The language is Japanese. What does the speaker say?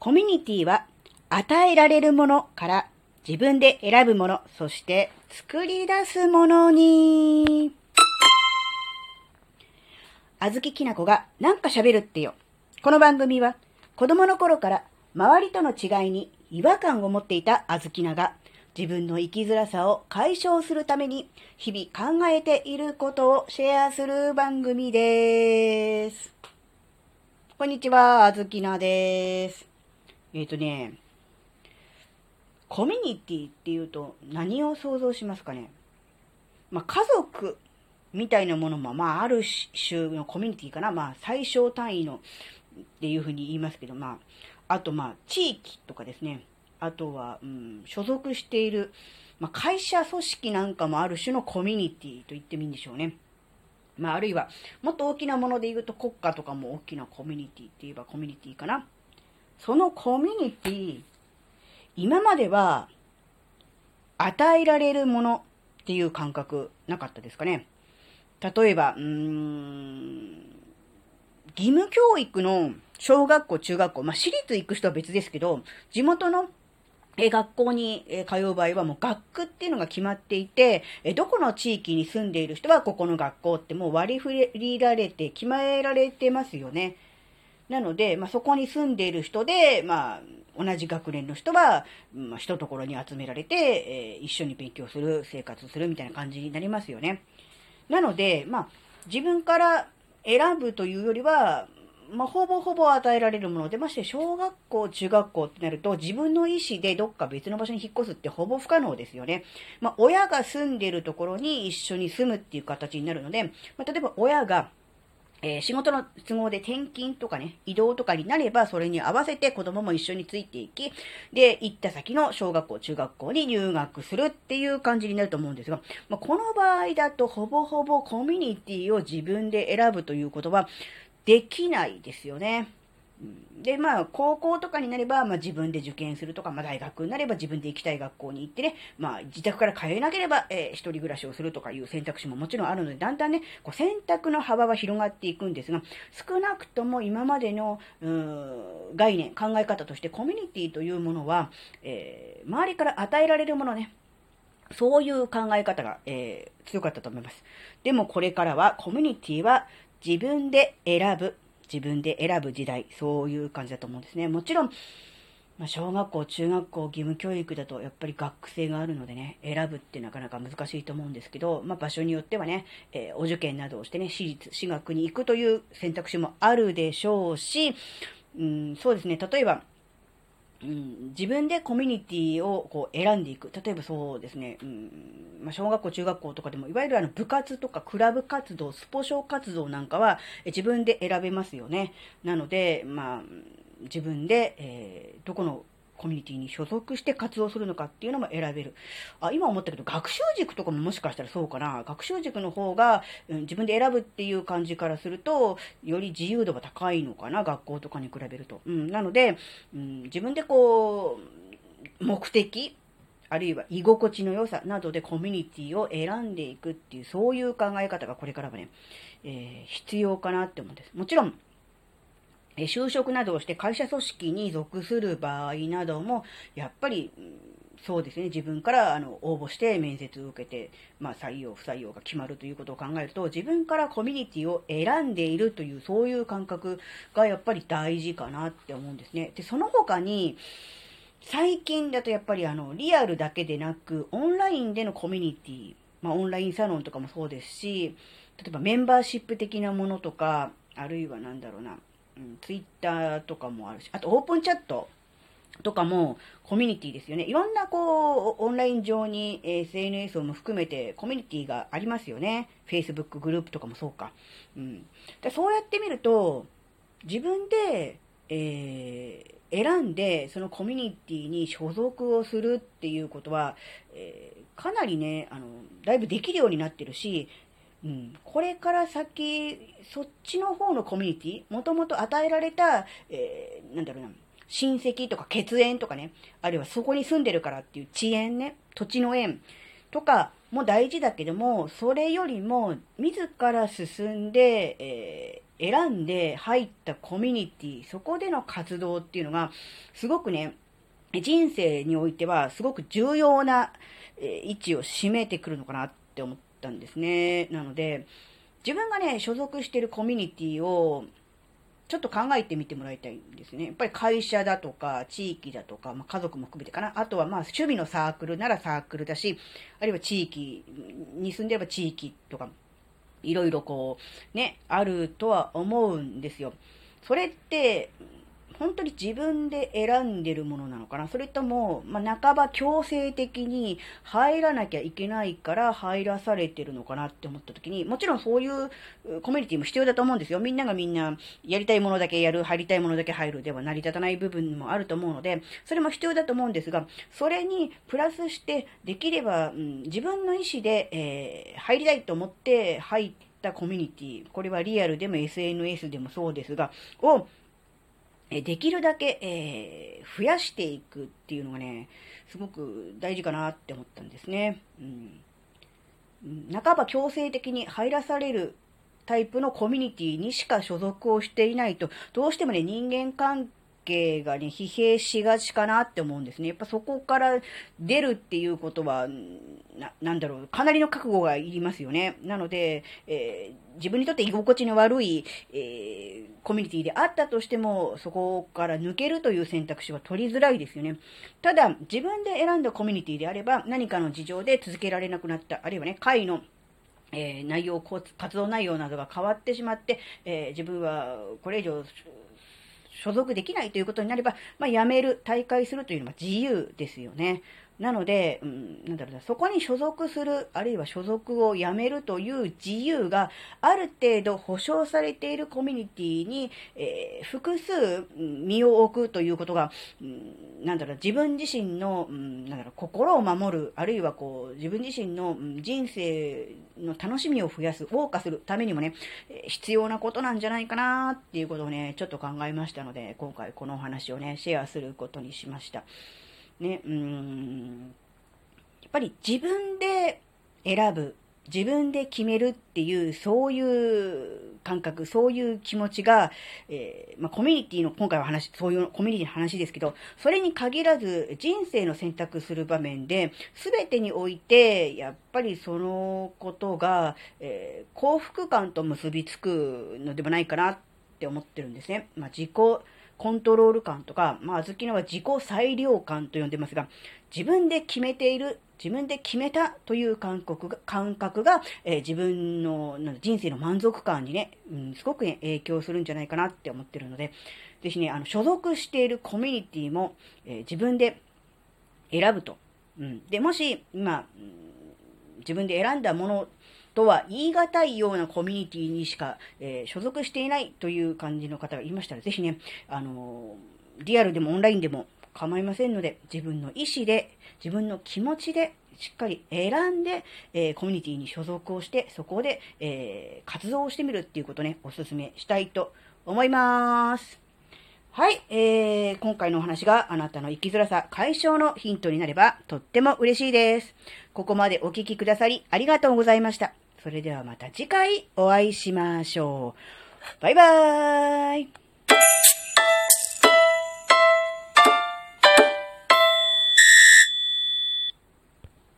コミュニティは与えられるものから自分で選ぶもの、そして作り出すものに。あずききなこがなんか喋るってよ。この番組は子供の頃から周りとの違いに違和感を持っていたあずきなが自分の生きづらさを解消するために日々考えていることをシェアする番組です。こんにちは、あずきなです。えっ、ー、とね、コミュニティっていうと何を想像しますかね？まあ、家族みたいなものも、まあ、ある種のコミュニティかな？まあ、最小単位のっていうふうに言いますけど、まあ、あと、まあ、地域とかですね。あとは、うん、所属している、まあ、会社組織なんかもある種のコミュニティと言ってもいいんでしょうね。まあ、あるいは、もっと大きなもので言うと国家とかも大きなコミュニティって言えばコミュニティかな？そのコミュニティ、今までは、与えられるものっていう感覚なかったですかね。例えば、うーん、義務教育の小学校、中学校、まあ、私立行く人は別ですけど、地元の学校に通う場合はもう学区っていうのが決まっていて、どこの地域に住んでいる人はここの学校ってもう割り振りられて決められてますよね。なので、まあ、そこに住んでいる人で、まあ、同じ学年の人は、まあ、一ところに集められて、えー、一緒に勉強する、生活するみたいな感じになりますよね。なので、まあ、自分から選ぶというよりは、まあ、ほぼほぼ与えられるもので、まして小学校、中学校ってなると、自分の意思でどっか別の場所に引っ越すってほぼ不可能ですよね。まあ、親が住んでいるところに一緒に住むっていう形になるので、まあ、例えば親が、えー、仕事の都合で転勤とかね、移動とかになれば、それに合わせて子供も一緒についていき、で、行った先の小学校、中学校に入学するっていう感じになると思うんですが、まあ、この場合だと、ほぼほぼコミュニティを自分で選ぶということは、できないですよね。で、まあ、高校とかになれば、まあ自分で受験するとか、まあ大学になれば自分で行きたい学校に行ってね、まあ自宅から通えなければ、えー、一人暮らしをするとかいう選択肢ももちろんあるので、だんだんね、こう選択の幅は広がっていくんですが、少なくとも今までの、概念、考え方としてコミュニティというものは、えー、周りから与えられるものね、そういう考え方が、えー、強かったと思います。でもこれからはコミュニティは自分で選ぶ、自分で選ぶ時代、そういう感じだと思うんですね。もちろん、まあ、小学校、中学校、義務教育だとやっぱり学生があるのでね、選ぶってなかなか難しいと思うんですけど、まあ、場所によってはね、えー、お受験などをしてね、私立、私学に行くという選択肢もあるでしょうし、うん、そうですね、例えば、自分でコミュニティをこう選んでいく。例えばそうですね、うんまあ、小学校、中学校とかでも、いわゆるあの部活とかクラブ活動、スポ少活動なんかは自分で選べますよね。なので、まあ、自分で、えー、どこのコミュニティに所属して活動するのかっていうのも選べる。あ、今思ったけど、学習塾とかももしかしたらそうかな。学習塾の方が、うん、自分で選ぶっていう感じからすると、より自由度が高いのかな。学校とかに比べると。うん、なので、うん、自分でこう、目的、あるいは居心地の良さなどでコミュニティを選んでいくっていう、そういう考え方がこれからはね、えー、必要かなって思うんです。もちろん、就職などをして会社組織に属する場合なども、やっぱり、そうですね、自分からあの応募して面接を受けて、まあ、採用、不採用が決まるということを考えると、自分からコミュニティを選んでいるという、そういう感覚がやっぱり大事かなって思うんですね。で、その他に、最近だとやっぱりあの、リアルだけでなく、オンラインでのコミュニティ、まあ、オンラインサロンとかもそうですし、例えばメンバーシップ的なものとか、あるいはなんだろうな、うん、ツイッターとかもあるし、あとオープンチャットとかもコミュニティですよね。いろんなこう、オンライン上に SNS も含めてコミュニティがありますよね。Facebook グループとかもそうか。うん。でそうやってみると、自分で、えー、選んで、そのコミュニティに所属をするっていうことは、えー、かなりね、あの、だいぶできるようになってるし、うん、これから先、そっちの方のコミュニティ、もともと与えられた、えー、なんだろうな、親戚とか血縁とかね、あるいはそこに住んでるからっていう地縁ね、土地の縁とかも大事だけども、それよりも自ら進んで、え選んで入ったコミュニティ、そこでの活動っていうのが、すごくね、人生においてはすごく重要な位置を占めてくるのかなって思ってたんですね。なので、自分がね、所属してるコミュニティをちょっと考えてみてもらいたいんですね。やっぱり会社だとか、地域だとか、まあ、家族も含めてかな。あとはまあ趣味のサークルならサークルだし、あるいは地域に住んでれば地域とか、いろいろこう、ね、あるとは思うんですよ。それって、本当に自分で選んでるものなのかなそれとも、まあ、半ば強制的に入らなきゃいけないから入らされてるのかなって思った時に、もちろんそういうコミュニティも必要だと思うんですよ。みんながみんなやりたいものだけやる、入りたいものだけ入るでは成り立たない部分もあると思うので、それも必要だと思うんですが、それにプラスしてできれば、うん、自分の意思で、えー、入りたいと思って入ったコミュニティ、これはリアルでも SNS でもそうですが、をできるだけ、えー、増やしていくっていうのがね、すごく大事かなって思ったんですね。うん。半ば強制的に入らされるタイプのコミュニティにしか所属をしていないと、どうしてもね、人間関係がね、疲弊しがちかなって思うんですね。やっぱそこから出るっていうことは、な、なんだろう、かなりの覚悟がいりますよね。なので、えー、自分にとって居心地の悪い、えー、コミュニティであったとしても、そこから抜けるという選択肢は取りづらいですよね。ただ、自分で選んだコミュニティであれば、何かの事情で続けられなくなった、あるいはね、会のえー、内容、活動内容などが変わってしまって、えー、自分はこれ以上所属できないということになれば、まあ、辞める、退会するというのは自由ですよね。なので、うん、なんだろうな、そこに所属する、あるいは所属をやめるという自由がある程度保障されているコミュニティに、えー、複数身を置くということが、うん、なんだろう、自分自身の、うん、なんだろう、心を守る、あるいはこう、自分自身の人生の楽しみを増やす、謳歌するためにもね、必要なことなんじゃないかなっていうことをね、ちょっと考えましたので、今回このお話をね、シェアすることにしました。ね、うん、やっぱり自分で選ぶ、自分で決めるっていう、そういう感覚、そういう気持ちが、えー、まあ、コミュニティの、今回は話、そういうコミュニティの話ですけど、それに限らず、人生の選択する場面で、すべてにおいて、やっぱりそのことが、えー、幸福感と結びつくのではないかなって思ってるんですね。まあ、自己、コントロール感とか、まあ、あずきのは自己裁量感と呼んでますが、自分で決めている、自分で決めたという感覚が、感覚が、えー、自分の人生の満足感にね、うん、すごくね、影響するんじゃないかなって思ってるので、ぜひね、あの、所属しているコミュニティも、えー、自分で選ぶと。うん。で、もし、今、うん、自分で選んだものとは言い難いようなコミュニティにしか、えー、所属していないという感じの方がいましたら、ぜひね、あのー、リアルでもオンラインでも構いませんので、自分の意思で、自分の気持ちで、しっかり選んで、えー、コミュニティに所属をして、そこで、え、活動をしてみるっていうことね、お勧めしたいと思います。はい、えー、今回のお話があなたの生きづらさ解消のヒントになればとっても嬉しいです。ここまでお聞きくださりありがとうございました。それではまた次回お会いしましょう。バイバーイ